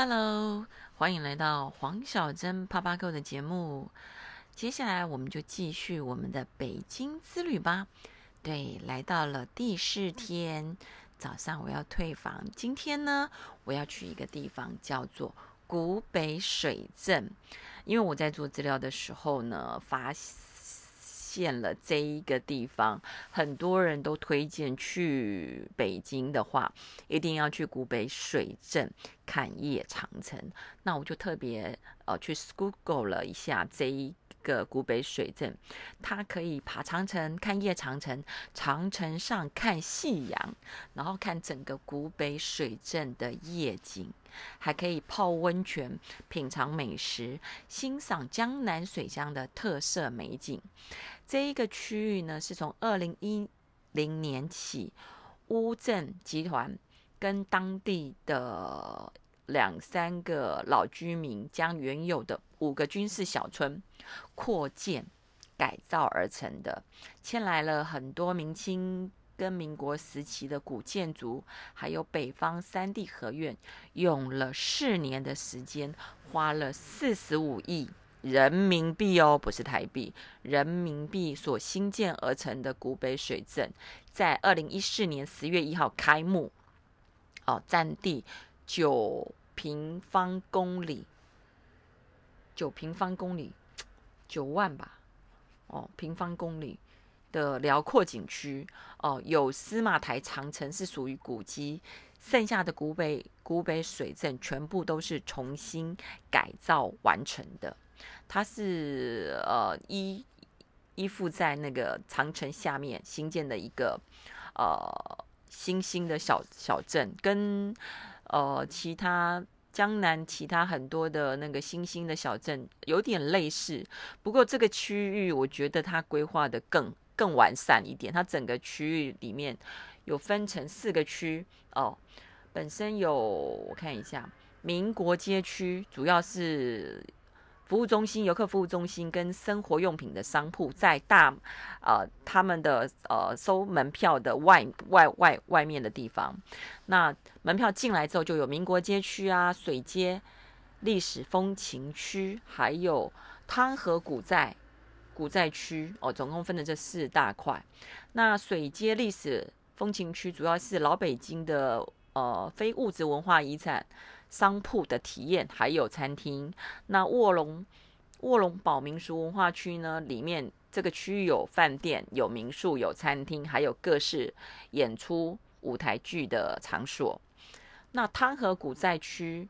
Hello，欢迎来到黄小珍啪啪购的节目。接下来我们就继续我们的北京之旅吧。对，来到了第四天早上，我要退房。今天呢，我要去一个地方，叫做古北水镇。因为我在做资料的时候呢，发了这一个地方，很多人都推荐去北京的话，一定要去古北水镇看夜长城。那我就特别呃去 Google 了一下这一。个古北水镇，它可以爬长城看夜长城，长城上看夕阳，然后看整个古北水镇的夜景，还可以泡温泉、品尝美食、欣赏江南水乡的特色美景。这一个区域呢，是从二零一零年起，乌镇集团跟当地的。两三个老居民将原有的五个军事小村扩建改造而成的，迁来了很多明清跟民国时期的古建筑，还有北方三地合院，用了四年的时间，花了四十五亿人民币哦，不是台币，人民币所新建而成的古北水镇，在二零一四年十月一号开幕，哦，占地。九平方公里，九平方公里，九万吧，哦，平方公里的辽阔景区，哦，有司马台长城是属于古迹，剩下的古北古北水镇全部都是重新改造完成的，它是呃依依附在那个长城下面新建的一个呃新兴的小小镇，跟。呃，其他江南其他很多的那个新兴的小镇有点类似，不过这个区域我觉得它规划的更更完善一点。它整个区域里面有分成四个区哦，本身有我看一下，民国街区主要是。服务中心、游客服务中心跟生活用品的商铺，在大呃他们的呃收门票的外外外外面的地方，那门票进来之后，就有民国街区啊、水街、历史风情区，还有汤河古寨古寨区哦，总共分的这四大块。那水街历史风情区主要是老北京的呃非物质文化遗产。商铺的体验还有餐厅，那卧龙卧龙堡民俗文化区呢？里面这个区域有饭店、有民宿、有餐厅，还有各式演出舞台剧的场所。那汤河古寨区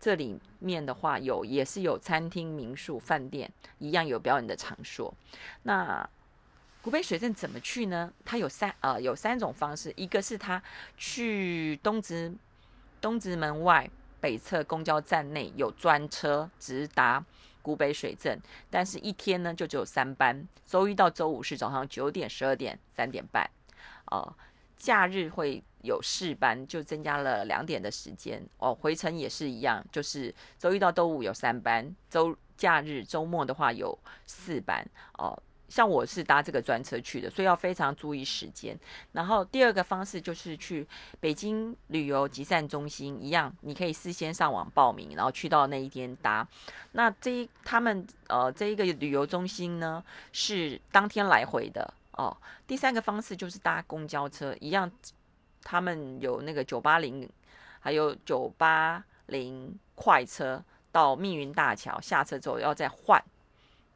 这里面的话，有也是有餐厅、民宿、饭店，一样有表演的场所。那古北水镇怎么去呢？它有三呃有三种方式，一个是它去东直东直门外。北侧公交站内有专车直达古北水镇，但是一天呢就只有三班，周一到周五是早上九点、十二点、三点半，哦，假日会有四班，就增加了两点的时间哦。回程也是一样，就是周一到周五有三班，周假日周末的话有四班哦。像我是搭这个专车去的，所以要非常注意时间。然后第二个方式就是去北京旅游集散中心，一样，你可以事先上网报名，然后去到那一天搭。那这一他们呃这一个旅游中心呢是当天来回的哦。第三个方式就是搭公交车，一样，他们有那个九八零，还有九八零快车到密云大桥下车之后要再换。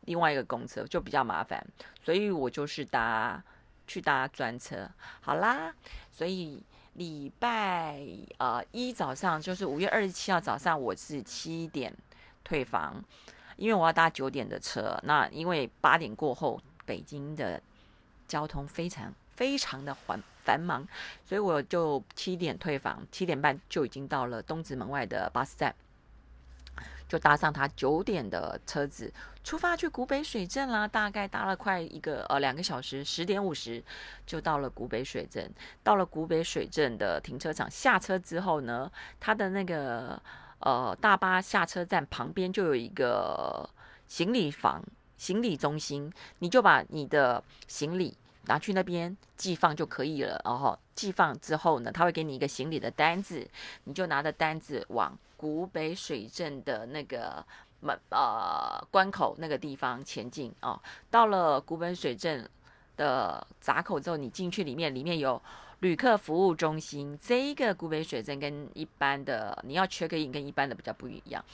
另外一个公车就比较麻烦，所以我就是搭去搭专车。好啦，所以礼拜呃一早上就是五月二十七号早上，我是七点退房，因为我要搭九点的车。那因为八点过后北京的交通非常非常的繁繁忙，所以我就七点退房，七点半就已经到了东直门外的巴士站。就搭上他九点的车子出发去古北水镇啦，大概搭了快一个呃两个小时，十点五十就到了古北水镇。到了古北水镇的停车场下车之后呢，他的那个呃大巴下车站旁边就有一个行李房、行李中心，你就把你的行李拿去那边寄放就可以了。然后寄放之后呢，他会给你一个行李的单子，你就拿着单子往古北水镇的那个门呃关口那个地方前进哦。到了古北水镇的闸口之后，你进去里面，里面有旅客服务中心。这一个古北水镇跟一般的你要 check in 跟一般的比较不一样，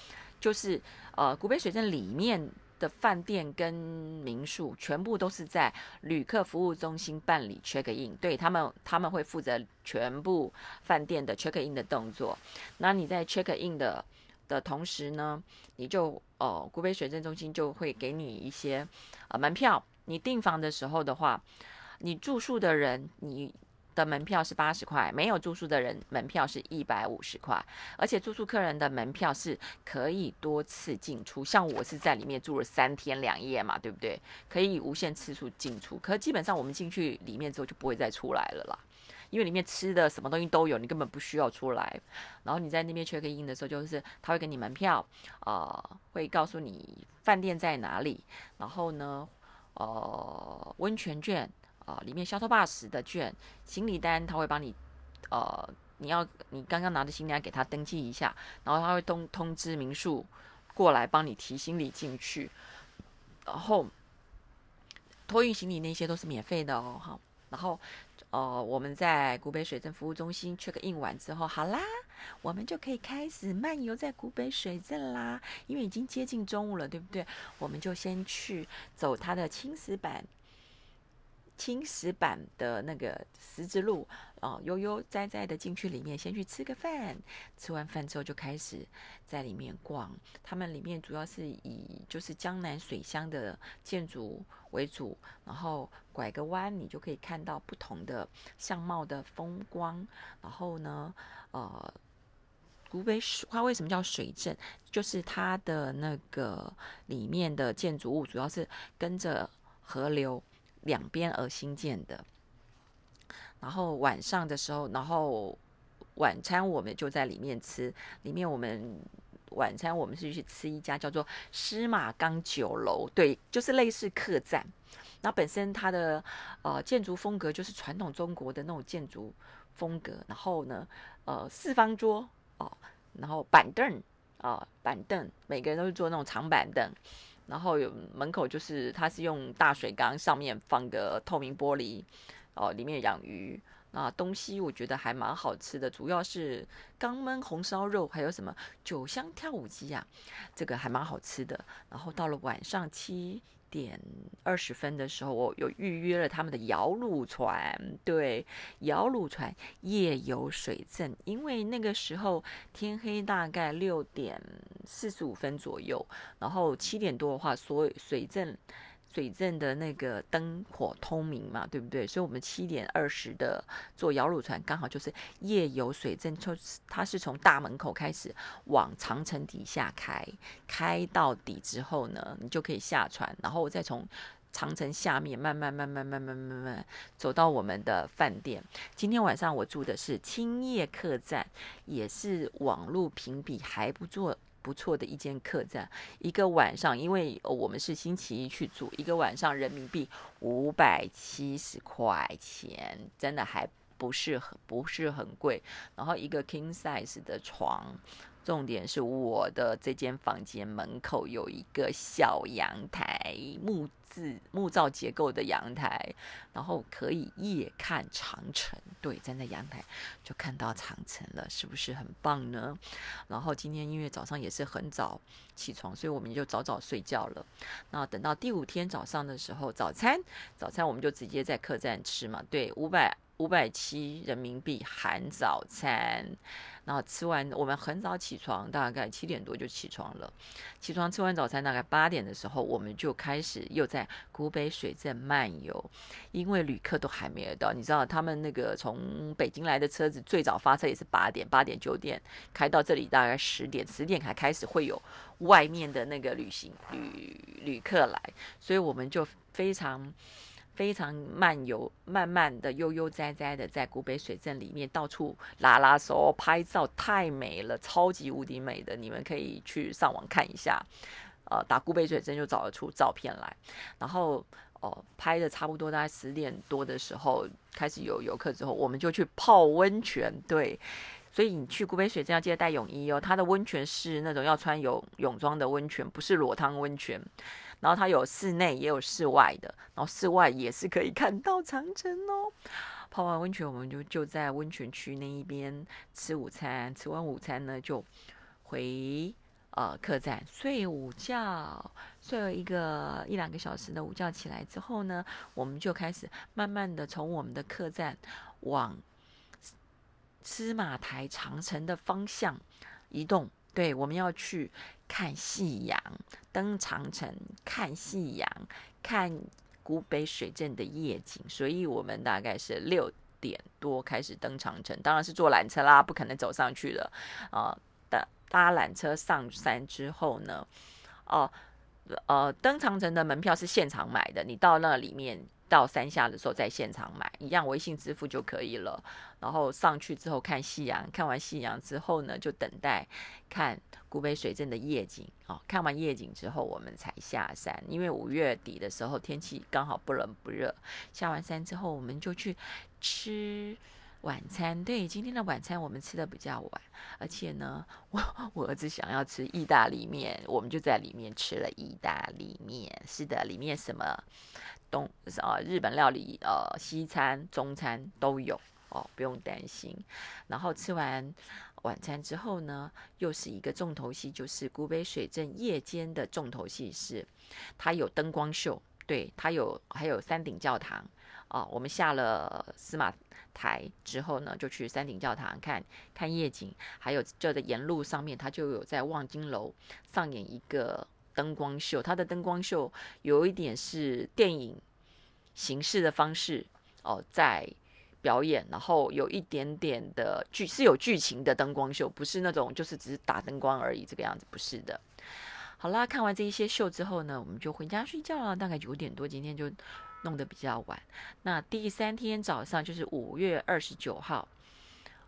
就是呃古北水镇里面。的饭店跟民宿全部都是在旅客服务中心办理 check in，对他们他们会负责全部饭店的 check in 的动作。那你在 check in 的的同时呢，你就哦，古北水镇中心就会给你一些呃门票。你订房的时候的话，你住宿的人你。的门票是八十块，没有住宿的人门票是一百五十块，而且住宿客人的门票是可以多次进出，像我是在里面住了三天两夜嘛，对不对？可以无限次数进出，可基本上我们进去里面之后就不会再出来了啦，因为里面吃的什么东西都有，你根本不需要出来。然后你在那边 check in 的时候，就是他会给你门票，呃，会告诉你饭店在哪里，然后呢，呃，温泉券。啊，里面消 u 巴士的券、行李单，他会帮你，呃，你要你刚刚拿的行李单给他登记一下，然后他会通通知民宿过来帮你提行李进去，然后托运行李那些都是免费的哦，好，然后呃，我们在古北水镇服务中心 check in 完之后，好啦，我们就可以开始漫游在古北水镇啦，因为已经接近中午了，对不对？我们就先去走它的青石板。青石板的那个十字路，哦，悠悠哉哉的进去里面，先去吃个饭。吃完饭之后，就开始在里面逛。他们里面主要是以就是江南水乡的建筑为主，然后拐个弯，你就可以看到不同的相貌的风光。然后呢，呃，古北水它为什么叫水镇？就是它的那个里面的建筑物主要是跟着河流。两边而新建的，然后晚上的时候，然后晚餐我们就在里面吃。里面我们晚餐我们是去吃一家叫做司马缸酒楼，对，就是类似客栈。那本身它的呃建筑风格就是传统中国的那种建筑风格。然后呢，呃四方桌哦，然后板凳啊板凳，每个人都是坐那种长板凳。然后有门口就是它是用大水缸，上面放个透明玻璃，哦，里面养鱼。那东西我觉得还蛮好吃的，主要是刚焖红烧肉，还有什么酒香跳舞机呀，这个还蛮好吃的。然后到了晚上七。点二十分的时候，我有预约了他们的摇橹船，对，摇橹船夜游水镇，因为那个时候天黑大概六点四十五分左右，然后七点多的话，所有水镇。水镇的那个灯火通明嘛，对不对？所以，我们七点二十的坐摇橹船，刚好就是夜游水镇。就它是从大门口开始往长城底下开，开到底之后呢，你就可以下船，然后再从长城下面慢慢、慢慢、慢慢、慢慢走到我们的饭店。今天晚上我住的是青叶客栈，也是网络评比还不错。不错的一间客栈，一个晚上，因为我们是星期一去住，一个晚上人民币五百七十块钱，真的还不是很不是很贵。然后一个 king size 的床。重点是我的这间房间门口有一个小阳台，木质木造结构的阳台，然后可以夜看长城。对，站在阳台就看到长城了，是不是很棒呢？然后今天因为早上也是很早起床，所以我们就早早睡觉了。那等到第五天早上的时候，早餐早餐我们就直接在客栈吃嘛。对，五百。五百七人民币含早餐，然后吃完，我们很早起床，大概七点多就起床了。起床吃完早餐，大概八点的时候，我们就开始又在古北水镇漫游，因为旅客都还没有到。你知道，他们那个从北京来的车子最早发车也是八点，八点九点开到这里，大概十点，十点才开始会有外面的那个旅行旅旅客来，所以我们就非常。非常漫游，慢慢的悠悠哉哉的在古北水镇里面到处拉拉手拍照，太美了，超级无敌美的，你们可以去上网看一下，呃，打古北水镇就找得出照片来。然后哦，拍的差不多大概十点多的时候开始有游客之后，我们就去泡温泉。对，所以你去古北水镇要记得带泳衣哦。它的温泉是那种要穿泳泳装的温泉，不是裸汤温泉。然后它有室内也有室外的，然后室外也是可以看到长城哦。泡完温泉，我们就就在温泉区那一边吃午餐。吃完午餐呢，就回呃客栈睡午觉。睡了一个一两个小时的午觉，起来之后呢，我们就开始慢慢的从我们的客栈往司马台长城的方向移动。对，我们要去看夕阳，登长城，看夕阳，看古北水镇的夜景。所以我们大概是六点多开始登长城，当然是坐缆车啦，不可能走上去了。啊，搭搭缆车上山之后呢，哦。呃，登长城的门票是现场买的，你到那里面到山下的时候在现场买，一样微信支付就可以了。然后上去之后看夕阳，看完夕阳之后呢，就等待看古北水镇的夜景。哦，看完夜景之后，我们才下山，因为五月底的时候天气刚好不冷不热。下完山之后，我们就去吃。晚餐对，今天的晚餐我们吃的比较晚，而且呢，我我儿子想要吃意大利面，我们就在里面吃了意大利面。是的，里面什么东呃日本料理呃西餐中餐都有哦，不用担心。然后吃完晚餐之后呢，又是一个重头戏，就是古北水镇夜间的重头戏是，它有灯光秀，对，它有还有山顶教堂。哦，我们下了司马台之后呢，就去山顶教堂看看夜景，还有就在沿路上面，它就有在望京楼上演一个灯光秀。它的灯光秀有一点是电影形式的方式哦，在表演，然后有一点点的剧是有剧情的灯光秀，不是那种就是只是打灯光而已这个样子，不是的。好啦，看完这一些秀之后呢，我们就回家睡觉了，大概九点多，今天就。弄得比较晚，那第三天早上就是五月二十九号，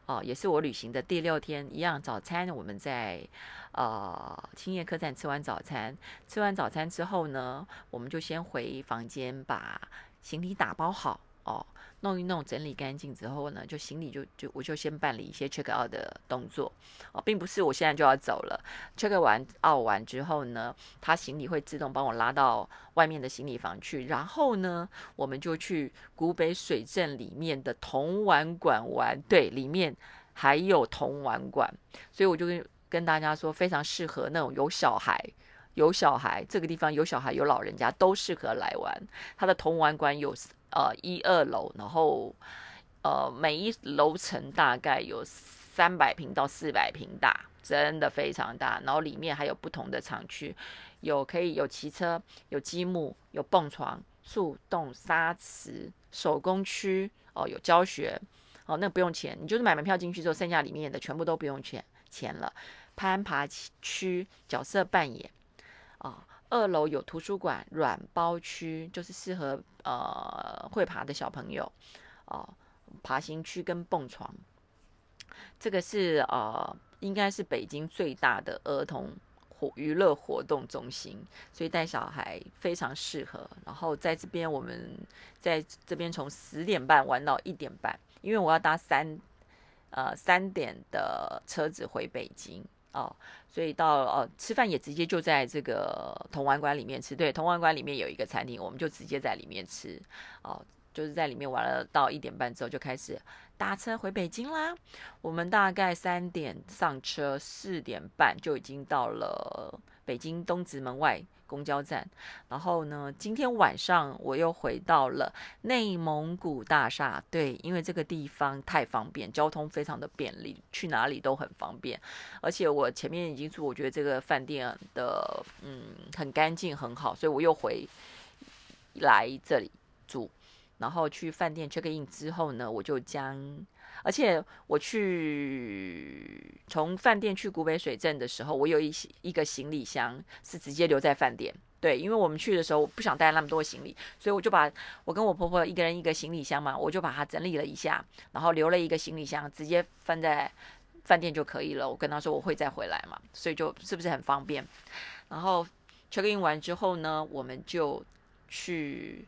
哦，也是我旅行的第六天，一样早餐我们在呃青叶客栈吃完早餐，吃完早餐之后呢，我们就先回房间把行李打包好哦。弄一弄，整理干净之后呢，就行李就就我就先办理一些 check out 的动作哦，并不是我现在就要走了。check 完 out 完之后呢，他行李会自动帮我拉到外面的行李房去，然后呢，我们就去古北水镇里面的铜玩馆玩。对，里面还有铜玩馆，所以我就跟跟大家说，非常适合那种有小孩、有小孩这个地方有小孩有老人家都适合来玩。它的铜玩馆有。呃，一二楼，然后呃，每一楼层大概有三百平到四百平大，真的非常大。然后里面还有不同的厂区，有可以有骑车，有积木，有蹦床、速冻沙池、手工区哦，有教学哦，那不用钱，你就是买门票进去之后，剩下里面的全部都不用钱钱了。攀爬区角色扮演啊。二楼有图书馆、软包区，就是适合呃会爬的小朋友哦。爬行区跟蹦床，这个是呃应该是北京最大的儿童活娱乐活动中心，所以带小孩非常适合。然后在这边，我们在这边从十点半玩到一点半，因为我要搭三呃三点的车子回北京。哦，所以到呃吃饭也直接就在这个铜玩馆里面吃。对，铜玩馆里面有一个餐厅，我们就直接在里面吃。哦，就是在里面玩了到一点半之后，就开始搭车回北京啦。我们大概三点上车，四点半就已经到了北京东直门外。公交站，然后呢？今天晚上我又回到了内蒙古大厦。对，因为这个地方太方便，交通非常的便利，去哪里都很方便。而且我前面已经住，我觉得这个饭店的嗯很干净很好，所以我又回来这里住。然后去饭店 check in 之后呢，我就将。而且我去从饭店去古北水镇的时候，我有一一个行李箱是直接留在饭店。对，因为我们去的时候不想带那么多行李，所以我就把我跟我婆婆一个人一个行李箱嘛，我就把它整理了一下，然后留了一个行李箱，直接放在饭店就可以了。我跟她说我会再回来嘛，所以就是不是很方便。然后 check in 完之后呢，我们就去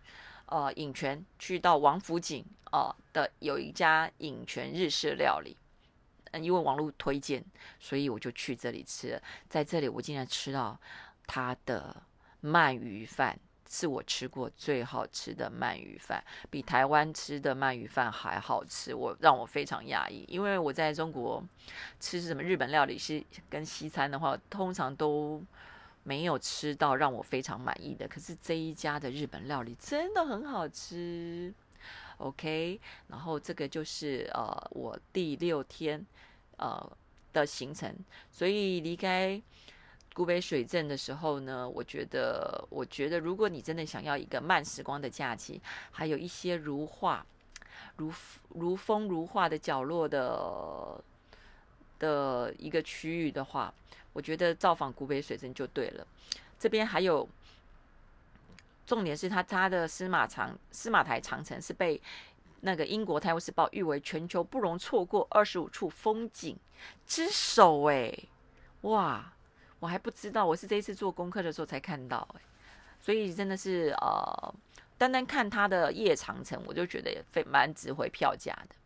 呃饮泉，去到王府井啊的有一家饮泉日式料理，嗯，因为网络推荐，所以我就去这里吃。在这里，我竟然吃到它的鳗鱼饭。是我吃过最好吃的鳗鱼饭，比台湾吃的鳗鱼饭还好吃，我让我非常讶异。因为我在中国吃什么日本料理是跟西餐的话，通常都没有吃到让我非常满意的。可是这一家的日本料理真的很好吃。OK，然后这个就是呃我第六天呃的行程，所以离开。古北水镇的时候呢，我觉得，我觉得，如果你真的想要一个慢时光的假期，还有一些如画、如如风如画的角落的的一个区域的话，我觉得造访古北水镇就对了。这边还有，重点是它它的司马长司马台长城是被那个英国《泰晤士报》誉为全球不容错过二十五处风景之首。哎，哇！我还不知道，我是这一次做功课的时候才看到，哎，所以真的是呃，单单看它的夜长城，我就觉得也非蛮值回票价的。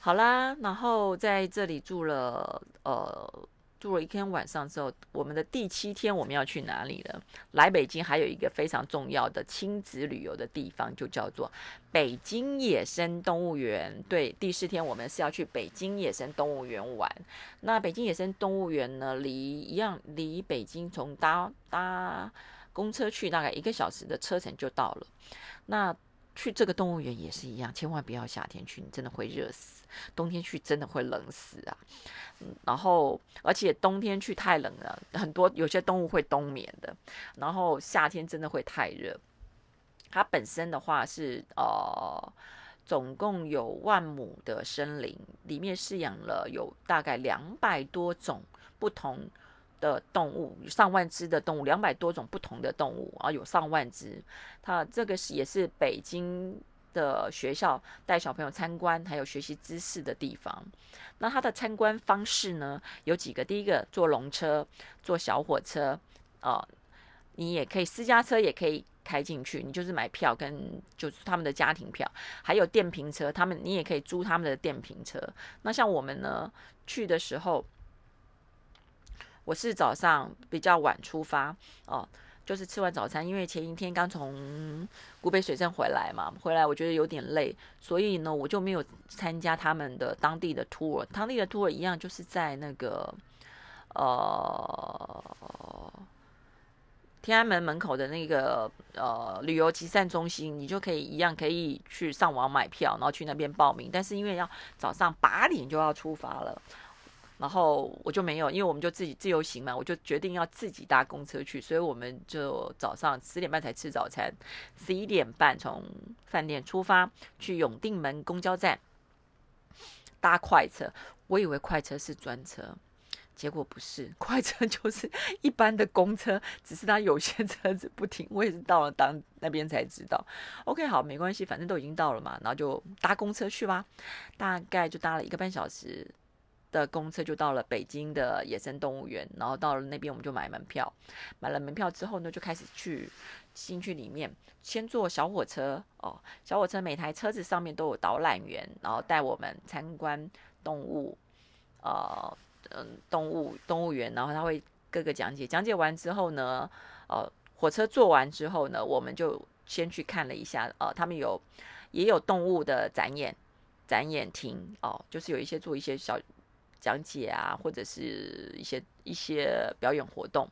好啦，然后在这里住了呃。住了一天晚上之后，我们的第七天我们要去哪里了？来北京还有一个非常重要的亲子旅游的地方，就叫做北京野生动物园。对，第四天我们是要去北京野生动物园玩。那北京野生动物园呢，离一样离北京从搭搭公车去大概一个小时的车程就到了。那去这个动物园也是一样，千万不要夏天去，你真的会热死；冬天去真的会冷死啊。嗯，然后而且冬天去太冷了，很多有些动物会冬眠的。然后夏天真的会太热。它本身的话是呃，总共有万亩的森林，里面饲养了有大概两百多种不同。的动物上万只的动物，两百多种不同的动物啊，有上万只。它这个是也是北京的学校带小朋友参观，还有学习知识的地方。那它的参观方式呢，有几个。第一个坐龙车，坐小火车啊，你也可以私家车也可以开进去，你就是买票跟就是他们的家庭票，还有电瓶车，他们你也可以租他们的电瓶车。那像我们呢去的时候。我是早上比较晚出发哦，就是吃完早餐，因为前一天刚从古北水镇回来嘛，回来我觉得有点累，所以呢我就没有参加他们的当地的 tour。当地的 tour 一样就是在那个呃天安门门口的那个呃旅游集散中心，你就可以一样可以去上网买票，然后去那边报名。但是因为要早上八点就要出发了。然后我就没有，因为我们就自己自由行嘛，我就决定要自己搭公车去，所以我们就早上十点半才吃早餐，十一点半从饭店出发去永定门公交站搭快车。我以为快车是专车，结果不是，快车 就是一般的公车，只是它有些车子不停。我也是到了当那边才知道。OK，好，没关系，反正都已经到了嘛，然后就搭公车去吧。大概就搭了一个半小时。的公车就到了北京的野生动物园，然后到了那边我们就买门票，买了门票之后呢，就开始去进去里面，先坐小火车哦，小火车每台车子上面都有导览员，然后带我们参观动物，呃，嗯，动物动物园，然后他会各个讲解，讲解完之后呢，呃，火车坐完之后呢，我们就先去看了一下，呃，他们有也有动物的展演展演厅哦，就是有一些做一些小。讲解啊，或者是一些一些表演活动，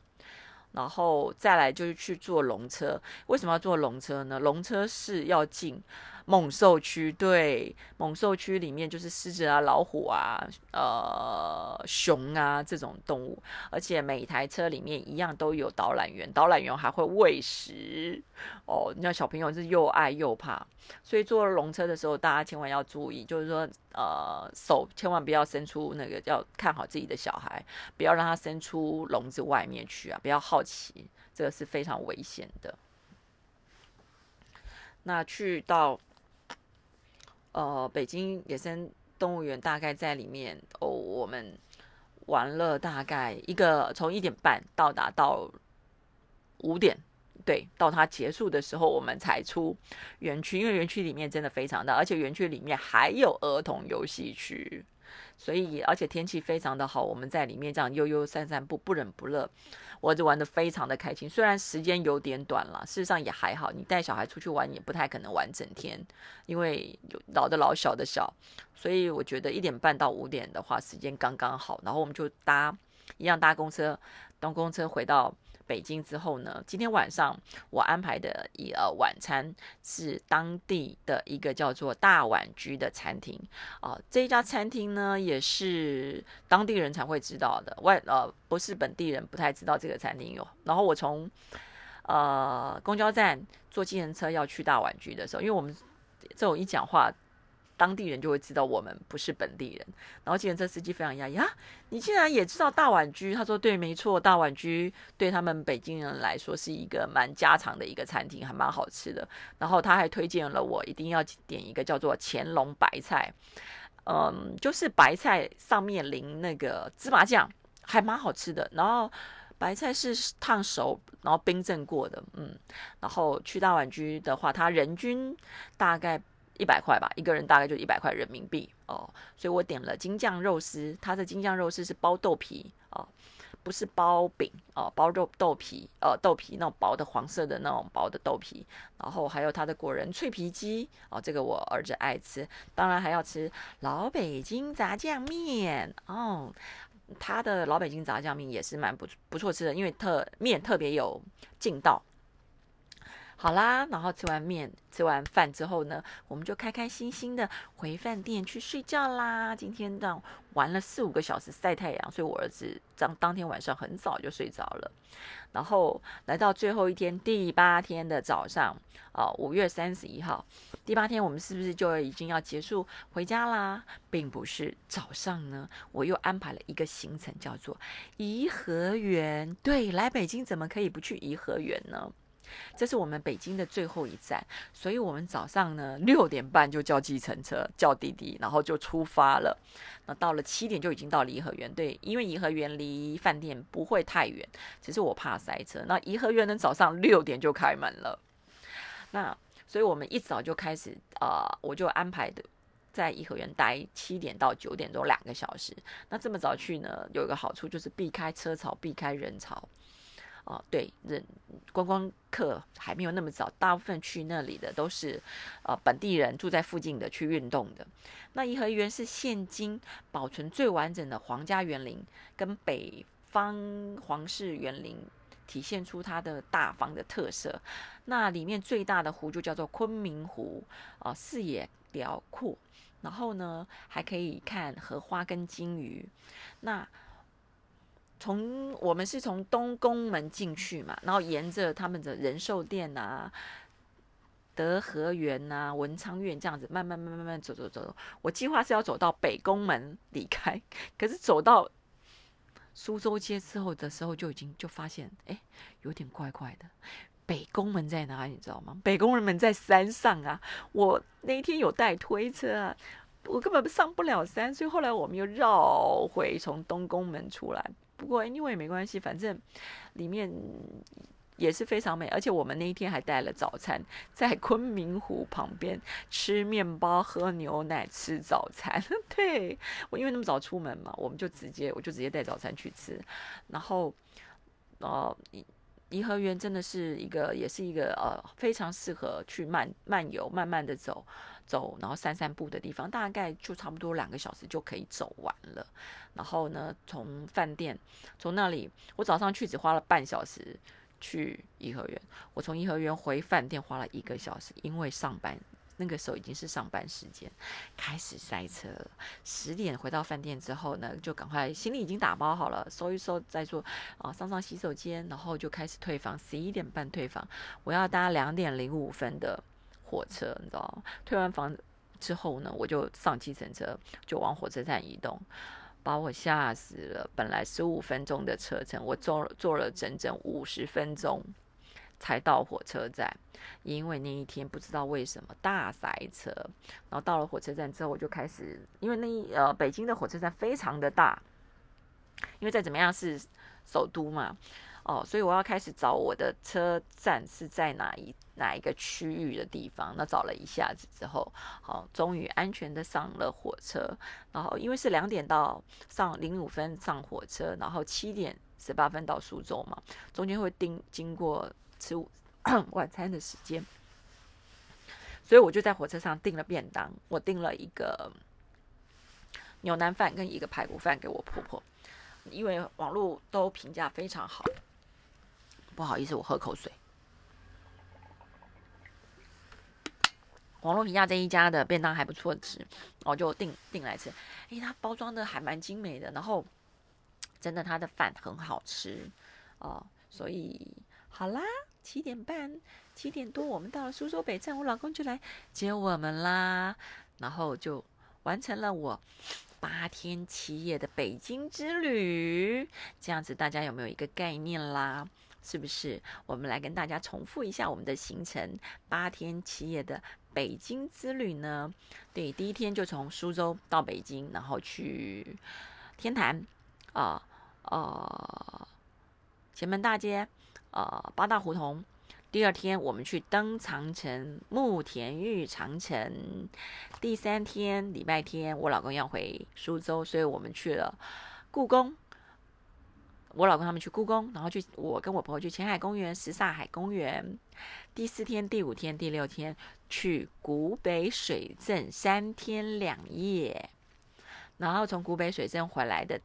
然后再来就是去坐龙车。为什么要坐龙车呢？龙车是要进。猛兽区对，猛兽区里面就是狮子啊、老虎啊、呃、熊啊这种动物，而且每台车里面一样都有导览员，导览员还会喂食哦。那小朋友是又爱又怕，所以坐龙车的时候，大家千万要注意，就是说呃，手千万不要伸出那个，要看好自己的小孩，不要让他伸出笼子外面去啊，不要好奇，这个是非常危险的。那去到。呃，北京野生动物园大概在里面哦，我们玩了大概一个从一点半到达到五点，对，到它结束的时候我们才出园区，因为园区里面真的非常大，而且园区里面还有儿童游戏区，所以而且天气非常的好，我们在里面这样悠悠散散步，不冷不热。我就玩的非常的开心，虽然时间有点短了，事实上也还好。你带小孩出去玩也不太可能玩整天，因为有老的老小的小，所以我觉得一点半到五点的话时间刚刚好。然后我们就搭一样搭公车，当公车回到。北京之后呢，今天晚上我安排的一呃晚餐是当地的一个叫做大碗居的餐厅啊，这一家餐厅呢也是当地人才会知道的，外呃不是本地人不太知道这个餐厅有。然后我从呃公交站坐计程车要去大碗居的时候，因为我们这种一讲话。当地人就会知道我们不是本地人，然后计程车司机非常讶异啊，你竟然也知道大碗居？他说对，没错，大碗居对他们北京人来说是一个蛮家常的一个餐厅，还蛮好吃的。然后他还推荐了我一定要点一个叫做乾隆白菜，嗯，就是白菜上面淋那个芝麻酱，还蛮好吃的。然后白菜是烫熟，然后冰镇过的，嗯。然后去大碗居的话，它人均大概。一百块吧，一个人大概就一百块人民币哦，所以我点了京酱肉丝，它的京酱肉丝是包豆皮哦，不是包饼哦，包肉豆皮，呃，豆皮那种薄的黄色的那种薄的豆皮，然后还有它的果仁脆皮鸡哦，这个我儿子爱吃，当然还要吃老北京炸酱面哦，它的老北京炸酱面也是蛮不不错吃的，因为特面特别有劲道。好啦，然后吃完面、吃完饭之后呢，我们就开开心心的回饭店去睡觉啦。今天这样玩了四五个小时晒太阳，所以我儿子当当天晚上很早就睡着了。然后来到最后一天，第八天的早上，哦，五月三十一号，第八天我们是不是就已经要结束回家啦？并不是，早上呢，我又安排了一个行程，叫做颐和园。对，来北京怎么可以不去颐和园呢？这是我们北京的最后一站，所以我们早上呢六点半就叫计程车，叫滴滴，然后就出发了。那到了七点就已经到颐和园，对，因为颐和园离饭店不会太远，只是我怕塞车。那颐和园呢早上六点就开门了，那所以我们一早就开始啊，我就安排的在颐和园待七点到九点钟两个小时。那这么早去呢，有一个好处就是避开车潮，避开人潮。哦，对，人观光客还没有那么早，大部分去那里的都是，呃，本地人住在附近的去运动的。那颐和园是现今保存最完整的皇家园林，跟北方皇室园林体现出它的大方的特色。那里面最大的湖就叫做昆明湖，啊，视野辽阔，然后呢还可以看荷花跟金鱼。那从我们是从东宫门进去嘛，然后沿着他们的仁寿殿呐、德和园呐、文昌院这样子慢慢慢慢慢慢走走走。我计划是要走到北宫门离开，可是走到苏州街之后的时候，就已经就发现哎，有点怪怪的。北宫门在哪里？你知道吗？北宫门在山上啊！我那天有带推车啊，我根本上不了山，所以后来我们又绕回从东宫门出来。不过，anyway 没关系，反正里面也是非常美，而且我们那一天还带了早餐，在昆明湖旁边吃面包、喝牛奶、吃早餐。对我因为那么早出门嘛，我们就直接我就直接带早餐去吃，然后呃。颐和园真的是一个，也是一个呃非常适合去漫漫游、慢慢的走走，然后散散步的地方。大概就差不多两个小时就可以走完了。然后呢，从饭店从那里，我早上去只花了半小时去颐和园，我从颐和园回饭店花了一个小时，因为上班。那个时候已经是上班时间，开始塞车了。十点回到饭店之后呢，就赶快行李已经打包好了，收一收再说啊，上上洗手间，然后就开始退房。十一点半退房，我要搭两点零五分的火车，你知道吗？退完房之后呢，我就上计程车，就往火车站移动，把我吓死了。本来十五分钟的车程，我坐坐了整整五十分钟。才到火车站，因为那一天不知道为什么大塞车。然后到了火车站之后，我就开始，因为那一呃北京的火车站非常的大，因为再怎么样是首都嘛，哦，所以我要开始找我的车站是在哪一哪一个区域的地方。那找了一下子之后，好，终于安全的上了火车。然后因为是两点到上零五分上火车，然后七点十八分到苏州嘛，中间会经经过吃 晚餐的时间，所以我就在火车上订了便当。我订了一个牛腩饭跟一个排骨饭给我婆婆，因为网络都评价非常好。不好意思，我喝口水。网络评价这一家的便当还不错吃，我就订订来吃。诶，它包装的还蛮精美的，然后真的它的饭很好吃哦。所以好啦，七点半、七点多我们到了苏州北站，我老公就来接我们啦，然后就完成了我八天七夜的北京之旅。这样子大家有没有一个概念啦？是不是？我们来跟大家重复一下我们的行程：八天七夜的北京之旅呢？对，第一天就从苏州到北京，然后去天坛，啊呃，前门大街，呃，八大胡同。第二天我们去登长城，慕田峪长城。第三天礼拜天，我老公要回苏州，所以我们去了故宫。我老公他们去故宫，然后去我跟我朋友去前海公园、什刹海公园。第四天、第五天、第六天去古北水镇三天两夜，然后从古北水镇回来的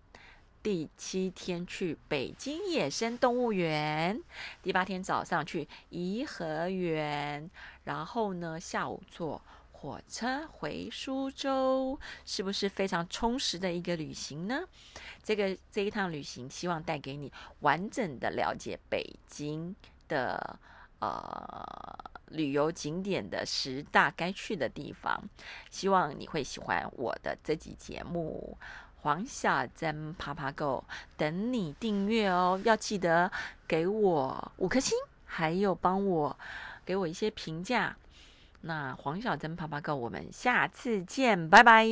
第七天去北京野生动物园。第八天早上去颐和园，然后呢下午坐。火车回苏州，是不是非常充实的一个旅行呢？这个这一趟旅行，希望带给你完整的了解北京的呃旅游景点的十大该去的地方。希望你会喜欢我的这集节目，黄小珍爬爬狗等你订阅哦，要记得给我五颗星，还有帮我给我一些评价。那黄小珍爬爬狗，我们下次见，拜拜。